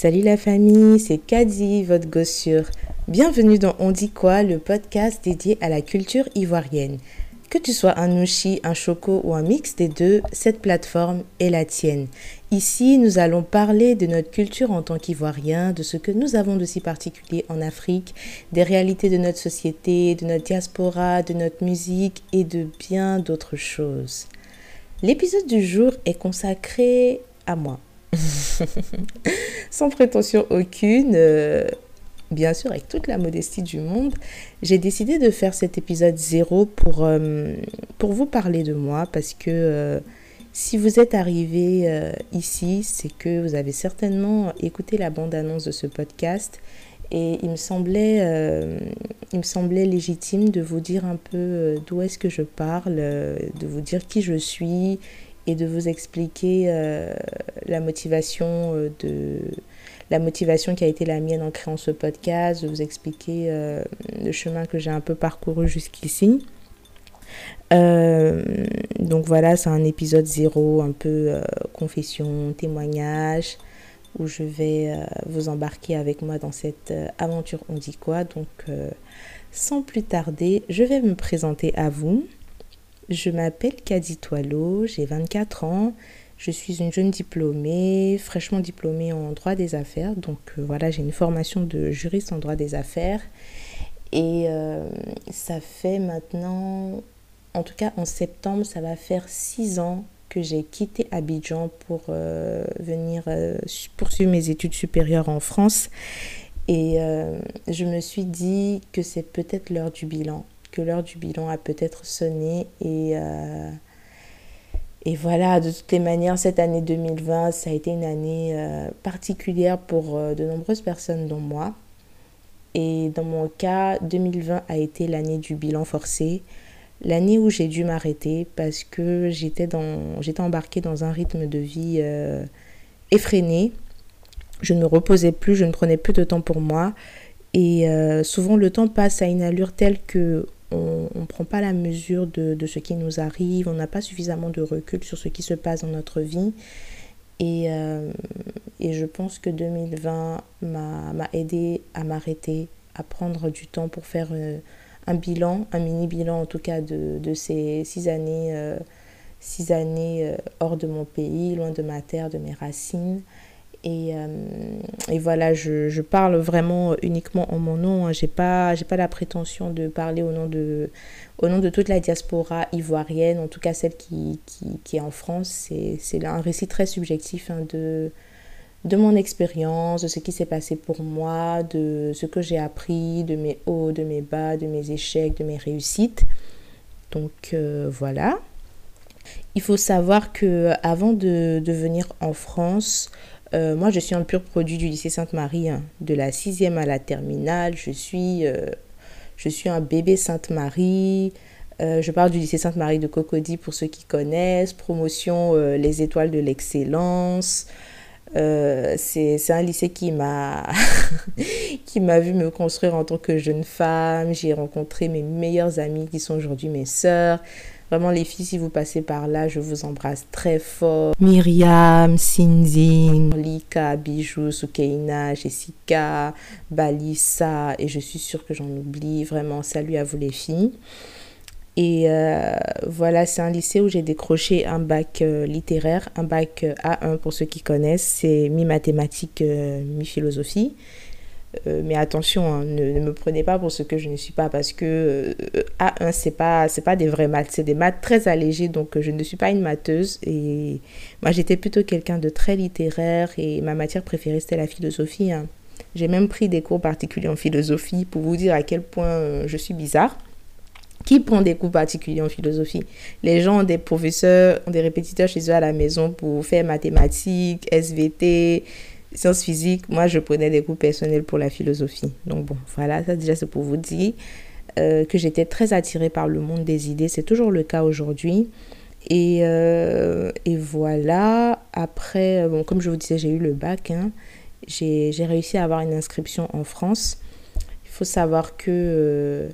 Salut la famille, c'est Kadi, votre gossure. Bienvenue dans On dit quoi, le podcast dédié à la culture ivoirienne. Que tu sois un Nushi, un Choco ou un mix des deux, cette plateforme est la tienne. Ici, nous allons parler de notre culture en tant qu'Ivoirien, de ce que nous avons de si particulier en Afrique, des réalités de notre société, de notre diaspora, de notre musique et de bien d'autres choses. L'épisode du jour est consacré à moi. Sans prétention aucune, euh, bien sûr avec toute la modestie du monde, j'ai décidé de faire cet épisode zéro pour, euh, pour vous parler de moi parce que euh, si vous êtes arrivé ici, c'est que vous avez certainement écouté la bande-annonce de ce podcast et il me semblait, il me semblait légitime de vous dire un peu d'où est-ce que je parle, de vous dire qui je suis et de vous expliquer euh, la motivation euh, de la motivation qui a été la mienne en créant ce podcast, de vous expliquer euh, le chemin que j'ai un peu parcouru jusqu'ici. donc voilà, c'est un épisode zéro, un peu confession, témoignage, où je vais vous embarquer avec moi dans cette aventure On dit quoi. Donc sans plus tarder, je vais me présenter à vous. Je m'appelle Kadi Toileau, j'ai 24 ans. Je suis une jeune diplômée, fraîchement diplômée en droit des affaires. Donc euh, voilà, j'ai une formation de juriste en droit des affaires. Et euh, ça fait maintenant, en tout cas en septembre, ça va faire six ans que j'ai quitté Abidjan pour euh, venir poursuivre mes études supérieures en France. Et je me suis dit que c'est peut-être l'heure du bilan que l'heure du bilan a peut-être sonné et, euh, et voilà, de toutes les manières, cette année 2020, ça a été une année euh, particulière pour euh, de nombreuses personnes, dont moi. Et dans mon cas, 2020 a été l'année du bilan forcé, l'année où j'ai dû m'arrêter parce que j'étais dans j'étais embarquée dans un rythme de vie effréné. Je ne me reposais plus, je ne prenais plus de temps pour moi. Et souvent, le temps passe à une allure telle que on ne prend pas la mesure de, ce qui nous arrive, on n'a pas suffisamment de recul sur ce qui se passe dans notre vie. Et, euh, je pense que 2020 m'a aidé à m'arrêter, à prendre du temps pour faire euh, un bilan, un mini bilan en tout cas de, ces six années, euh, six années hors de mon pays, loin de ma terre, de mes racines. Et, euh, et, voilà, je, je, parle vraiment uniquement en mon nom. Hein. Je n'ai pas, pas la prétention de parler au nom de, au nom de toute la diaspora ivoirienne, en tout cas celle qui, qui, qui est en France. C'est un récit très subjectif hein, de, de mon expérience, de ce qui s'est passé pour moi, de ce que j'ai appris, de mes hauts, de mes bas, de mes échecs, de mes réussites. Donc euh, voilà. Il faut savoir que avant de, de venir en France, euh, moi, je suis un pur produit du lycée Sainte-Marie, hein. de la sixième à la terminale. Je suis, euh, je suis un bébé Sainte-Marie. Euh, je parle du lycée Sainte-Marie de Cocody pour ceux qui connaissent. Promotion Les Étoiles de l'Excellence. c'est un lycée qui m'a qui m'a vu me construire en tant que jeune femme. J'ai rencontré mes meilleures amies qui sont aujourd'hui mes sœurs. Vraiment, les filles, si vous passez par là, je vous embrasse très fort. Myriam, Cindy, Lika, Bijou, Soukeina, Jessica, Balissa, et je suis sûre que j'en oublie. Vraiment, salut à vous les filles. Et euh, voilà, c'est un lycée où j'ai décroché un bac euh, littéraire, un bac euh, A1 pour ceux qui connaissent. C'est mi-mathématiques, mi-philosophie. Euh, mais attention, hein, ne, me prenez pas pour ce que je ne suis pas parce que euh, A1, c'est pas, c'est pas des vrais maths, c'est des maths très allégées, donc euh, je ne suis pas une matheuse. Et moi, j'étais plutôt quelqu'un de très littéraire et ma matière préférée, c'était la philosophie. Hein. J'ai même pris des cours particuliers en philosophie pour vous dire à quel point je suis bizarre. Qui prend des cours particuliers en philosophie? Les gens ont des professeurs, ont des répétiteurs chez eux à la maison pour faire mathématiques, SVT, sciences physiques, moi, je prenais des cours personnels pour la philosophie. Donc bon, voilà, ça déjà, c'est pour vous dire euh, que j'étais très attirée par le monde des idées. C'est toujours le cas aujourd'hui. Et, euh, et, voilà, après, bon, comme je vous disais, j'ai eu le bac. Hein. J'ai réussi à avoir une inscription en France. Il faut savoir que... Euh,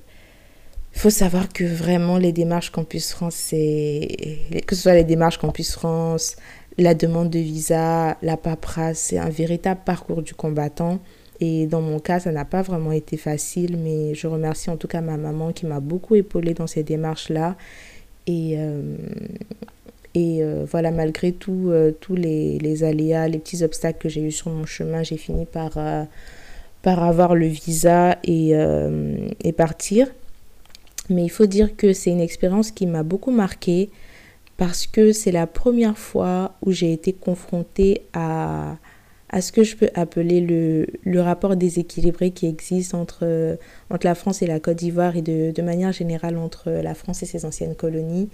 faut savoir que vraiment les démarches Campus France, c'est que ce soit les démarches Campus France, la demande de visa, la paperasse, c'est un véritable parcours du combattant. Et dans mon cas, ça n'a pas vraiment été facile, mais je remercie en tout cas ma maman qui m'a beaucoup épaulée dans ces démarches-là. Et, euh, et euh, voilà, malgré euh, tous les, aléas, les petits obstacles que j'ai eu sur mon chemin, j'ai fini par, par avoir le visa et, et partir. Mais il faut dire que c'est une expérience qui m'a beaucoup marquée parce que c'est la première fois où j'ai été confrontée à, à ce que je peux appeler le, le rapport déséquilibré qui existe entre, entre la France et la Côte d'Ivoire et de, de manière générale entre la France et ses anciennes colonies.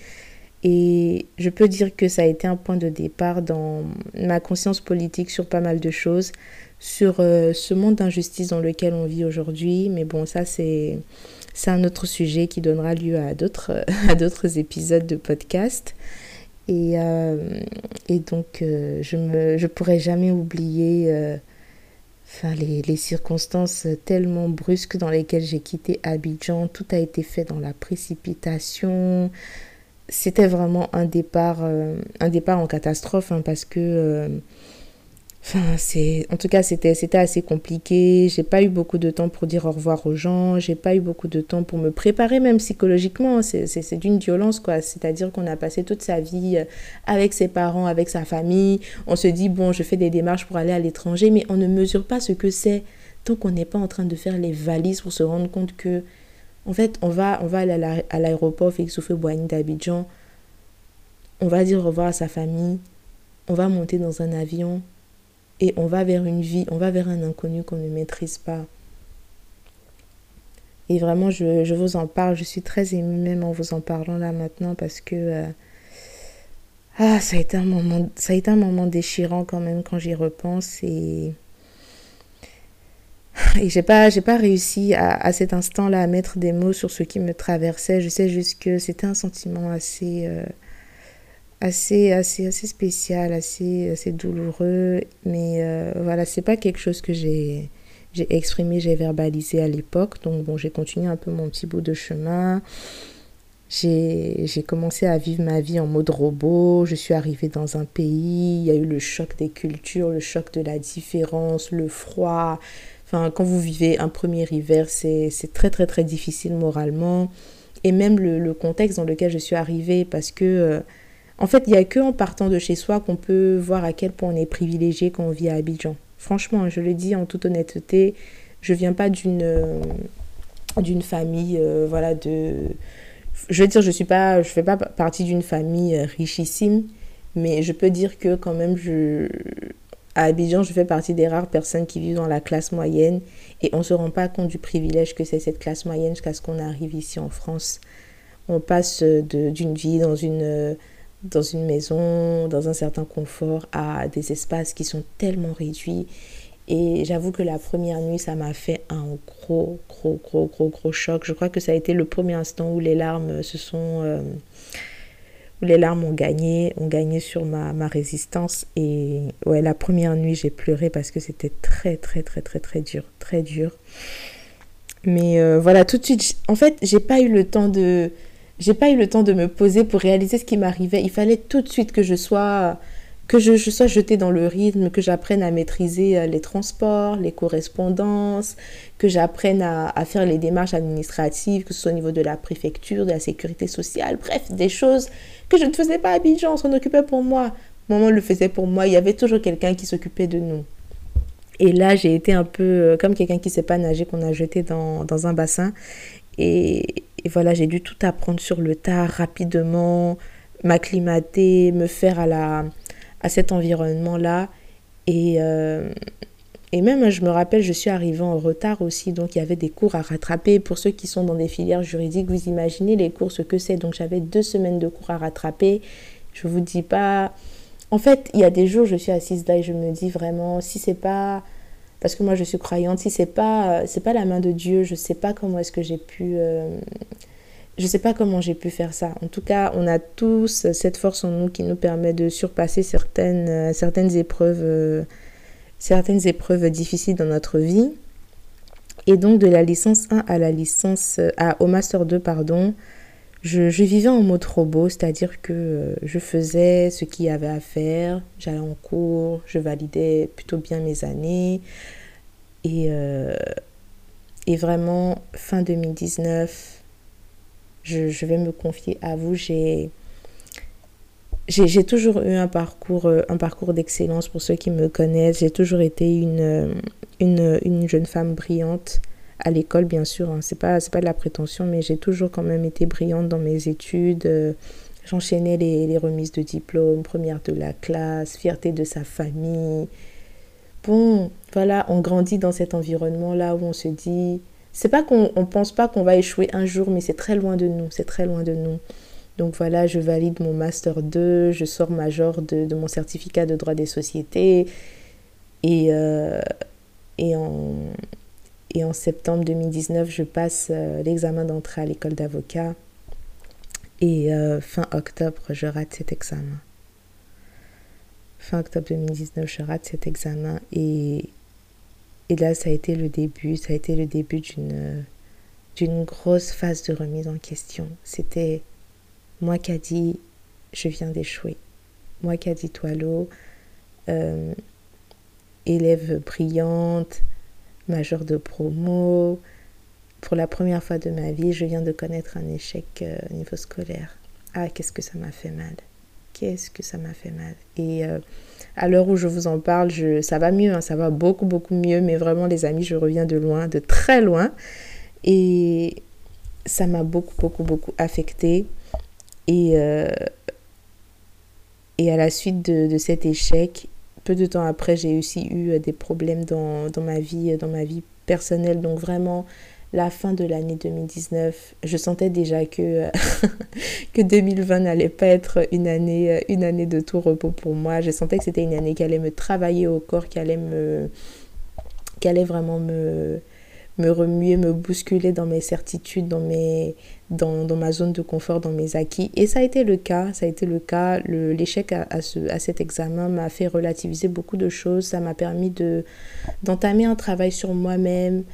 Et je peux dire que ça a été un point de départ dans ma conscience politique sur pas mal de choses, sur euh, ce monde d'injustice dans lequel on vit aujourd'hui. Mais bon, ça c'est c'est un autre sujet qui donnera lieu à d'autres à d'autres épisodes de podcast. Et, euh, et donc, euh, je ne je pourrai jamais oublier euh, enfin, les, les, circonstances tellement brusques dans lesquelles j'ai quitté Abidjan. Tout a été fait dans la précipitation. C'était vraiment un départ, un départ en catastrophe hein, parce que Enfin, en tout cas, c'était, assez compliqué. J'ai pas eu beaucoup de temps pour dire au revoir aux gens. J'ai pas eu beaucoup de temps pour me préparer, même psychologiquement. C'est d'une violence, quoi. C'est-à-dire qu'on a passé toute sa vie euh, avec ses parents, avec sa famille. On se dit, bon, je fais des démarches pour aller à l'étranger, mais on ne mesure pas ce que c'est tant qu'on n'est pas en train de faire les valises pour se rendre compte que, en fait, on va, on va aller à l'aéroport Félix Houphouët-Boigny d'Abidjan. On va dire au revoir à sa famille. On va monter dans un avion et on va vers une vie, on va vers un inconnu qu'on ne maîtrise pas. Et vraiment, je, vous en parle, je suis très émue même en vous en parlant là maintenant parce que euh, ah, ça a été un moment, ça a un moment déchirant quand même quand j'y repense et et j'ai pas pas réussi à, à cet instant-là à mettre des mots sur ce qui me traversait. Je sais juste que c'était un sentiment assez euh, assez, assez, assez spécial, assez, assez douloureux. Mais euh, voilà, c'est pas quelque chose que j'ai, j'ai exprimé, j'ai verbalisé à l'époque. Donc bon, j'ai continué un peu mon petit bout de chemin. J'ai, commencé à vivre ma vie en mode robot. Je suis arrivée dans un pays. Il y a eu le choc des cultures, le choc de la différence, le froid. Enfin, quand vous vivez un premier hiver, c'est, c'est très très très difficile moralement. Et même le, le, contexte dans lequel je suis arrivée, parce que euh, en fait, il n'y a que en partant de chez soi qu'on peut voir à quel point on est privilégié quand on vit à Abidjan. Franchement, je le dis en toute honnêteté, je viens pas d'une euh, d'une famille euh, voilà de je veux dire je suis pas je fais pas partie d'une famille euh, richissime mais je peux dire que quand même à Abidjan je fais partie des rares personnes qui vivent dans la classe moyenne et on se rend pas compte du privilège que c'est cette classe moyenne jusqu'à ce qu'on arrive ici en France on passe d'une vie dans une dans une maison, dans un certain confort, à des espaces qui sont tellement réduits. Et j'avoue que la première nuit, ça m'a fait un gros, gros, gros, gros, gros choc. Je crois que ça a été le premier instant où les larmes se sont... Euh, où les larmes ont gagné, ont gagné sur ma, ma résistance. Et ouais, la première nuit, j'ai pleuré parce que c'était très, très, très, très, très dur. Très dur. Mais euh, voilà, tout de suite, en fait, j'ai pas eu le temps de j'ai pas eu le temps de me poser pour réaliser ce qui m'arrivait. Il fallait tout de suite que je sois que je, sois jetée dans le rythme, que j'apprenne à maîtriser euh, les transports, les correspondances, que j'apprenne à, à, faire les démarches administratives, que ce soit au niveau de la préfecture, de la sécurité sociale, bref, des choses que je ne faisais pas à Abidjan, on s'en occupait pour moi. Maman le faisait pour moi, il y avait toujours quelqu'un qui s'occupait de nous. Et là, j'ai été un peu euh, comme quelqu'un qui ne sait pas nager, qu'on a jeté dans, dans un bassin. Et, voilà, j'ai dû tout apprendre sur le tas rapidement, m'acclimater, me faire à, la, à cet environnement-là. Et, euh, et même, je me rappelle, je suis arrivée en retard aussi, donc il y avait des cours à rattraper. Pour ceux qui sont dans des filières juridiques, vous imaginez les cours, ce que c'est. Donc j'avais deux semaines de cours à rattraper. Je vous dis pas... En fait, il y a des jours, je suis assise là et je me dis vraiment, si c'est pas parce que moi je suis croyante. Si c'est pas c'est pas la main de Dieu je sais pas comment est-ce que j'ai pu euh, je sais pas comment j'ai pu faire ça. En tout cas on a tous cette force en nous qui nous permet de surpasser certaines euh, certaines épreuves euh, certaines épreuves difficiles dans notre vie. Et donc de la licence 1 à la licence à, au master 2 pardon je, vivais en mode robot, c'est-à-dire que euh, je faisais ce qu'il y avait à faire, j'allais en cours, je validais plutôt bien mes années. Et, euh, vraiment, fin 2019, je, vais me confier à vous, j'ai... Toujours eu un parcours, euh, un parcours d'excellence pour ceux qui me connaissent. J'ai toujours été une jeune femme brillante à l'école, bien sûr. Hein. C'est pas, pas de la prétention, mais j'ai toujours quand même été brillante dans mes études. Euh, j'enchaînais les, les, remises de diplôme, première de la classe, fierté de sa famille. Bon, voilà, on grandit dans cet environnement-là où on se dit, c'est pas qu'on on pense pas qu'on va échouer un jour, mais c'est très loin de nous, c'est très loin de nous. Donc voilà, je valide mon master 2, je sors major de, de mon certificat de droit des sociétés. Et, euh, et en, et en septembre 2019, je passe euh, l'examen d'entrée à l'école d'avocat. Et euh, fin octobre, je rate cet examen. Fin octobre 2019, je rate cet examen. Et, et là, ça a été le début. Ça a été le début d'une, d'une grosse phase de remise en question. C'était moi qui a dit, je viens d'échouer. Moi qui a dit, Toileau, élève brillante, major de promo. Pour la première fois de ma vie, je viens de connaître un échec euh, au niveau scolaire. Ah, qu'est-ce que ça m'a fait mal. Qu'est-ce que ça m'a fait mal. Et euh, à l'heure où je vous en parle, je, ça va mieux, hein, ça va beaucoup, beaucoup mieux. Mais vraiment, les amis, je reviens de loin, de très loin. Et ça m'a beaucoup, beaucoup, beaucoup affecté. Et, euh, à la suite de cet échec, peu de temps après, j'ai aussi eu euh, des problèmes dans, dans, ma vie, euh, dans ma vie personnelle. Donc vraiment, la fin de l'année 2019, je sentais déjà que, euh, que 2020 n'allait pas être une année, une année de tout repos pour moi. Je sentais que c'était une année qui allait me travailler au corps, qui allait, me, qui allait vraiment me, me remuer, me bousculer dans mes certitudes, dans, mes, dans, dans, ma zone de confort, dans mes acquis. Et ça a été le cas, ça a été le cas. L'échec à, ce, à cet examen m'a fait relativiser beaucoup de choses. Ça m'a permis d'entamer un travail sur moi-même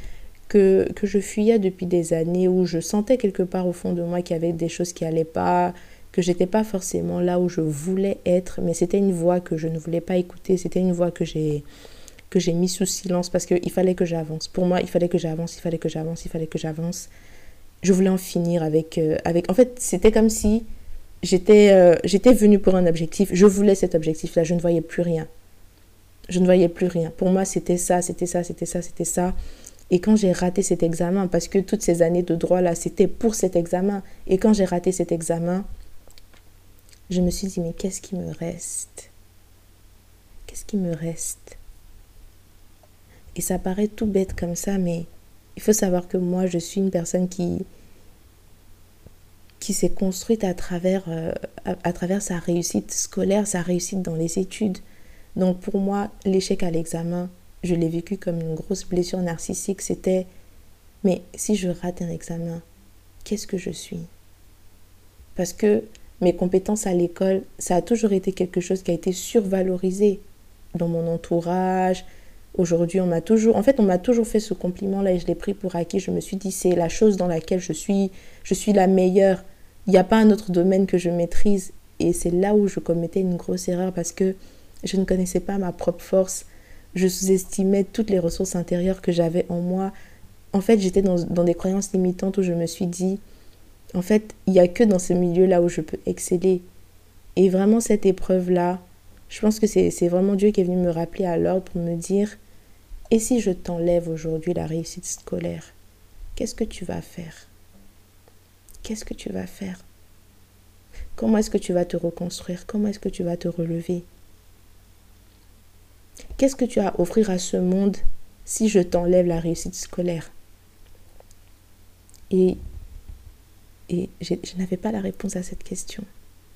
que, que je fuyais depuis des années, où je sentais quelque part au fond de moi qu'il y avait des choses qui n'allaient pas, que j'étais pas forcément là où je voulais être, mais c'était une voix que je ne voulais pas écouter, c'était une voix que j'ai que j'ai mis sous silence parce qu'il fallait que j'avance. Pour moi, il fallait que j'avance, il fallait que j'avance, il fallait que j'avance. Je voulais en finir avec... Euh, avec... En fait, c'était comme si j'étais euh, j'étais venue pour un objectif. Je voulais cet objectif-là. Je ne voyais plus rien. Je ne voyais plus rien. Pour moi, c'était ça, c'était ça, c'était ça, c'était ça. Et quand j'ai raté cet examen, parce que toutes ces années de droit-là, c'était pour cet examen. Et quand j'ai raté cet examen, je me suis dit, mais qu'est-ce qui me reste? Qu'est-ce qui me reste? Et ça paraît tout bête comme ça, mais il faut savoir que moi, je suis une personne qui, qui s'est construite à travers, euh, à, travers sa réussite scolaire, sa réussite dans les études. Donc pour moi, l'échec à l'examen, je l'ai vécu comme une grosse blessure narcissique. C'était, mais si je rate un examen, qu'est-ce que je suis? Parce que mes compétences à l'école, ça a toujours été quelque chose qui a été survalorisé dans mon entourage, Aujourd'hui, on m'a toujours, en fait, on m'a toujours fait ce compliment-là et je l'ai pris pour acquis. Je me suis dit, c'est la chose dans laquelle je suis, je suis la meilleure. Il n'y a pas un autre domaine que je maîtrise. Et c'est là où je commettais une grosse erreur parce que je ne connaissais pas ma propre force. Je sous-estimais toutes les ressources intérieures que j'avais en moi. En fait, j'étais dans, dans, des croyances limitantes où je me suis dit, en fait, il n'y a que dans ce milieu-là où je peux exceller. Et vraiment, cette épreuve-là, je pense que c'est vraiment Dieu qui est venu me rappeler à l'ordre pour me dire, et si je t'enlève aujourd'hui la réussite scolaire, qu'est-ce que tu vas faire? Qu'est-ce que tu vas faire? Comment est-ce que tu vas te reconstruire? Comment est-ce que tu vas te relever? Qu'est-ce que tu as à offrir à ce monde si je t'enlève la réussite scolaire? Et, et je n'avais pas la réponse à cette question.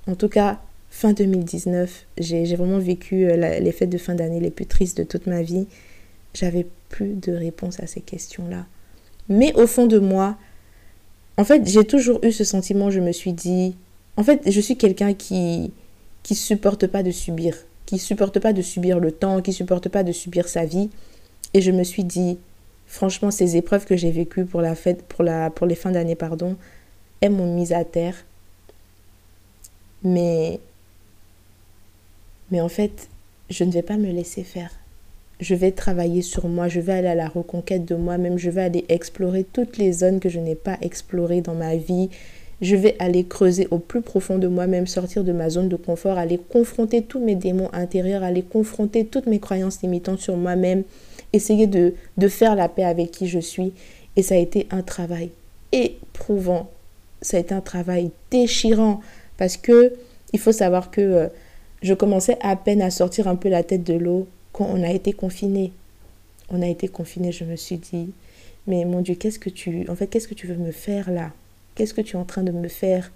En tout cas, fin 2019, j'ai vraiment vécu euh, les fêtes de fin d'année les plus tristes de toute ma vie j'avais plus de réponse à ces questions-là. Mais au fond de moi, en fait, j'ai toujours eu ce sentiment, je me suis dit, en fait, je suis quelqu'un qui qui supporte pas de subir, qui supporte pas de subir le temps, qui supporte pas de subir sa vie et je me suis dit franchement ces épreuves que j'ai vécues pour la fête pour la pour les fins d'année pardon, elles m'ont mise à terre. Mais, mais en fait, je ne vais pas me laisser faire. Je vais travailler sur moi, je vais aller à la reconquête de moi-même, je vais aller explorer toutes les zones que je n'ai pas explorées dans ma vie. Je vais aller creuser au plus profond de moi-même, sortir de ma zone de confort, aller confronter tous mes démons intérieurs, aller confronter toutes mes croyances limitantes sur moi-même, essayer de, de faire la paix avec qui je suis. Et ça a été un travail éprouvant. Ça a été un travail déchirant parce que il faut savoir que euh, je commençais à peine à sortir un peu la tête de l'eau quand on a été confiné. On a été confiné, je me suis dit, mais mon Dieu, qu'est-ce que tu, en fait, qu'est-ce que tu veux me faire là? Qu'est-ce que tu es en train de me faire?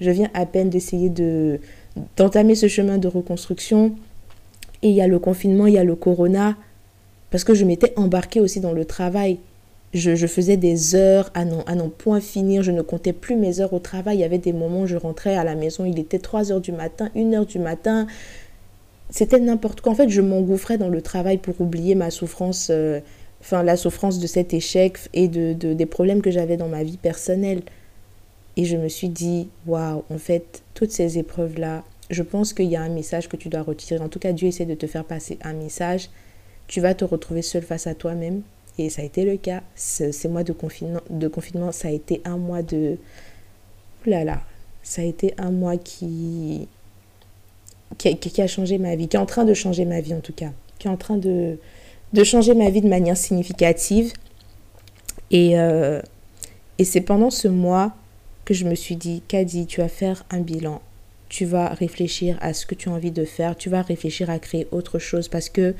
Je viens à peine d'essayer de d'entamer ce chemin de reconstruction. Et il y a le confinement, il y a le corona, parce que je m'étais embarquée aussi dans le travail. Je, faisais des heures à non, à non point finir, je ne comptais plus mes heures au travail. Il y avait des moments où je rentrais à la maison, il était 3 heures du matin, 1 heure du matin. C'était n'importe quoi. En fait, je m'engouffrais dans le travail pour oublier ma souffrance, euh, enfin la souffrance de cet échec et de, des problèmes que j'avais dans ma vie personnelle. Et je me suis dit, waouh, en fait, toutes ces épreuves-là, je pense qu'il y a un message que tu dois retirer. En tout cas, Dieu essaie de te faire passer un message. Tu vas te retrouver seul face à toi-même et ça a été le cas. Ces mois de confinement, de confinement, ça a été un mois de... Oulala, là là, ça a été un mois qui... Qui a, changé ma vie, qui est en train de changer ma vie en tout cas, qui est en train de, de changer ma vie de manière significative. Et, euh, et c'est pendant ce mois que je me suis dit, Kadi, tu vas faire un bilan. Tu vas réfléchir à ce que tu as envie de faire. Tu vas réfléchir à créer autre chose parce que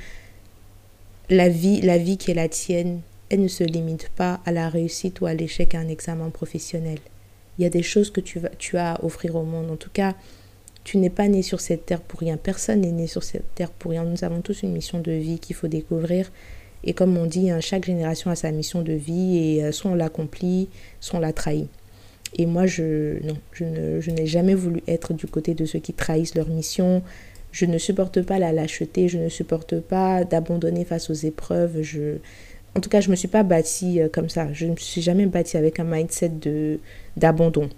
la vie, la vie qui est la tienne, elle ne se limite pas à la réussite ou à l'échec à un examen professionnel. Il y a des choses que tu, vas, tu as à offrir au monde. En tout cas, tu n'es pas né sur cette terre pour rien. Personne n'est né sur cette terre pour rien. Nous avons tous une mission de vie qu'il faut découvrir. Et comme on dit, hein, chaque génération a sa mission de vie et euh, soit on l'accomplit, soit on la trahit. Et moi, je, non, je, je n'ai jamais voulu être du côté de ceux qui trahissent leur mission, je ne supporte pas la lâcheté, je ne supporte pas d'abandonner face aux épreuves. Je... En tout cas, je ne me suis pas bâtie euh, comme ça. Je ne me suis jamais bâtie avec un mindset de, d'abandon.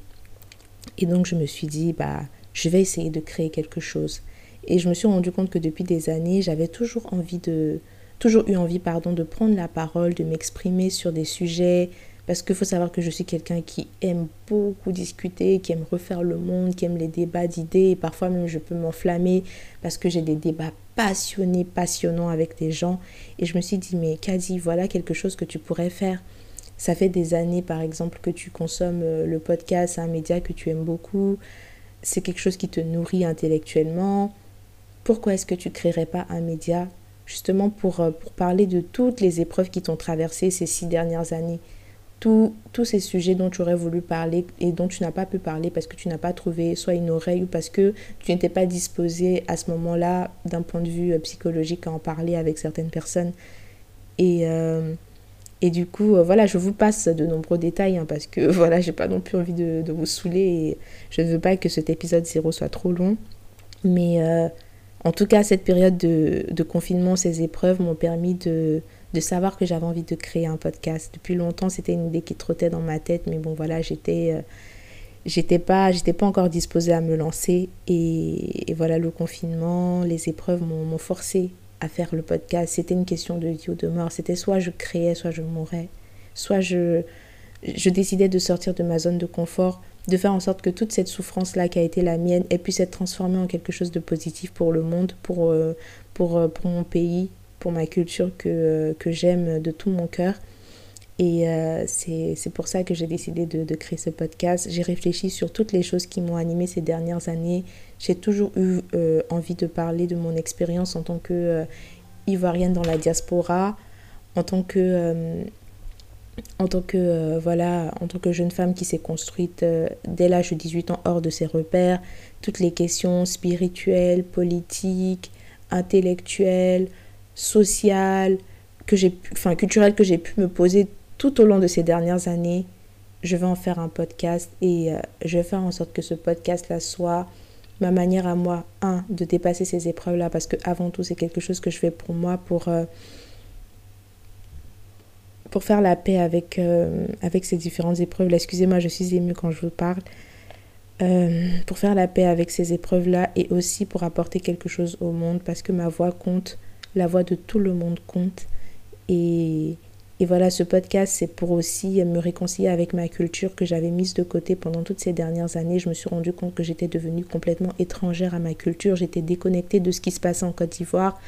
Et donc, je me suis dit, bah, je vais essayer de créer quelque chose. Et je me suis rendu compte que depuis des années, j'avais toujours envie de, toujours eu envie, pardon, de prendre la parole, de m'exprimer sur des sujets, parce qu'il faut savoir que je suis quelqu'un qui aime beaucoup discuter, qui aime refaire le monde, qui aime les débats d'idées. Et parfois même, je peux m'enflammer parce que j'ai des débats passionnés, passionnants avec des gens. Et je me suis dit, mais Kadi, voilà quelque chose que tu pourrais faire. Ça fait des années, par exemple, que tu consommes euh, le podcast, un média que tu aimes beaucoup. C'est quelque chose qui te nourrit intellectuellement. Pourquoi est-ce que tu créerais pas un média justement pour, euh, pour parler de toutes les épreuves qui t'ont traversé ces six dernières années? Tous ces sujets dont tu aurais voulu parler et dont tu n'as pas pu parler parce que tu n'as pas trouvé soit une oreille ou parce que tu n'étais pas disposé à ce moment-là d'un point de vue euh, psychologique à en parler avec certaines personnes. Et, euh, et du coup, euh, voilà, je vous passe de nombreux détails hein, parce que voilà, j'ai pas non plus envie de, vous saouler et je ne veux pas que cet épisode 0 soit trop long. Mais en tout cas, cette période de, confinement, ces épreuves m'ont permis de de savoir que j'avais envie de créer un podcast. Depuis longtemps, c'était une idée qui trottait dans ma tête, mais bon, voilà, j'étais euh, j'étais pas pas encore disposée à me lancer et, voilà le confinement les épreuves m'ont forcé à faire le podcast c'était une question de vie ou de mort c'était soit je créais soit je mourrais soit je je décidais de sortir de ma zone de confort de faire en sorte que toute cette souffrance là qui a été la mienne elle puisse être transformée en quelque chose de positif pour le monde pour euh, pour euh, pour mon pays pour ma culture que, que j'aime de tout mon cœur. Et euh, c'est pour ça que j'ai décidé de, de, créer ce podcast. J'ai réfléchi sur toutes les choses qui m'ont animé ces dernières années. J'ai toujours eu euh, envie de parler de mon expérience en tant que euh, ivoirienne dans la diaspora, en tant que en tant que voilà en tant que jeune femme qui s'est construite dès l'âge de 18 ans hors de ses repères, toutes les questions spirituelles, politiques, intellectuelles, sociale, que j'ai enfin culturelle que j'ai pu me poser tout au long de ces dernières années, je vais en faire un podcast et euh, je vais faire en sorte que ce podcast-là soit ma manière à moi, un, de dépasser ces épreuves-là, parce que avant tout, c'est quelque chose que je fais pour moi, pour, euh, faire la paix avec, euh, avec ces différentes épreuves. Là, excusez-moi, je suis émue quand je vous parle. Euh, pour faire la paix avec ces épreuves-là et aussi pour apporter quelque chose au monde parce que ma voix compte, la voix de tout le monde compte. Et, et voilà, ce podcast, c'est pour aussi me réconcilier avec ma culture que j'avais mise de côté pendant toutes ces dernières années. Je me suis rendu compte que j'étais devenue complètement étrangère à ma culture. J'étais déconnectée de ce qui se passait en Côte d'Ivoire.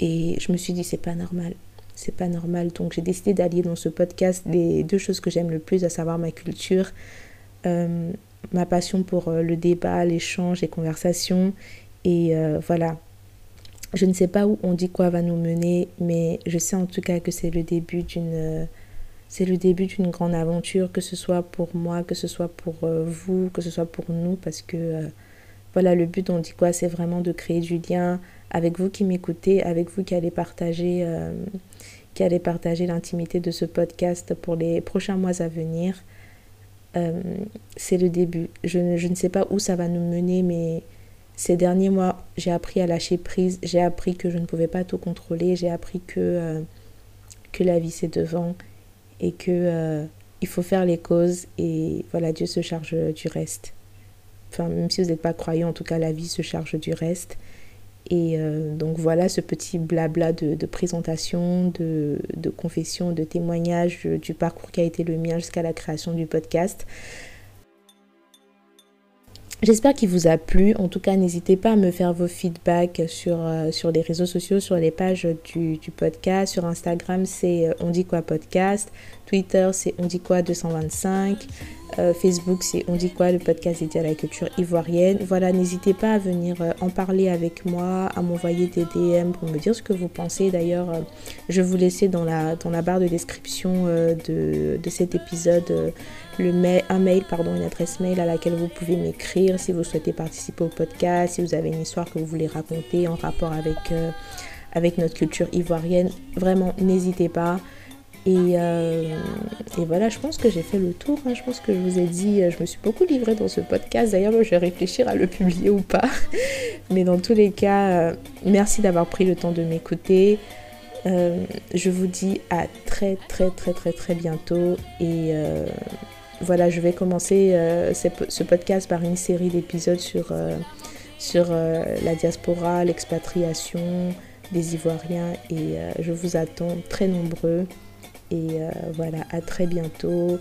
Et je me suis dit, c'est pas normal. C'est pas normal. Donc j'ai décidé d'allier dans ce podcast les deux choses que j'aime le plus, à savoir ma culture, euh, ma passion pour euh, le débat, l'échange, les conversations. Et euh, voilà. Je ne sais pas où on dit quoi va nous mener, mais je sais en tout cas que c'est le début d'une c'est le début d'une grande aventure, que ce soit pour moi, que ce soit pour vous, que ce soit pour nous, parce que voilà, le but on dit quoi, c'est vraiment de créer du lien avec vous qui m'écoutez, avec vous qui allez partager, qui allez partager l'intimité de ce podcast pour les prochains mois à venir. Euh, c'est le début. Je je ne sais pas où ça va nous mener, mais ces derniers mois, j'ai appris à lâcher prise. J'ai appris que je ne pouvais pas tout contrôler. J'ai appris que, euh, la vie c'est devant et que euh, il faut faire les causes et voilà, Dieu se charge du reste. Enfin, même si vous n'êtes pas croyant, en tout cas, la vie se charge du reste. Et donc voilà ce petit blabla de, présentation, de, confession, de témoignage du parcours qui a été le mien jusqu'à la création du podcast. J'espère qu'il vous a plu. En tout cas, n'hésitez pas à me faire vos feedbacks sur, sur les réseaux sociaux, sur les pages du, podcast. Sur Instagram, c'est On dit quoi podcast. Twitter, c'est On dit quoi 225. Euh, Facebook, c'est On dit quoi, le podcast dédié à la culture ivoirienne. Voilà, n'hésitez pas à venir euh, en parler avec moi, à m'envoyer des DM pour me dire ce que vous pensez. D'ailleurs, euh, je vous laisser dans la, barre de description de, cet épisode le mail, un mail, pardon, une adresse mail à laquelle vous pouvez m'écrire si vous souhaitez participer au podcast, si vous avez une histoire que vous voulez raconter en rapport avec notre culture ivoirienne. Vraiment, n'hésitez pas. Euh, et, voilà, je pense que j'ai fait le tour. Hein. Je pense que je vous ai dit, euh, je me suis beaucoup livrée dans ce podcast. D'ailleurs, je vais réfléchir à le publier ou pas. Mais dans tous les cas, euh, merci d'avoir pris le temps de m'écouter. je vous dis à très très très très très bientôt. Et voilà, je vais commencer ce podcast par une série d'épisodes sur, sur la diaspora, l'expatriation des Ivoiriens. Et je vous attends très nombreux. Et euh, voilà, à très bientôt.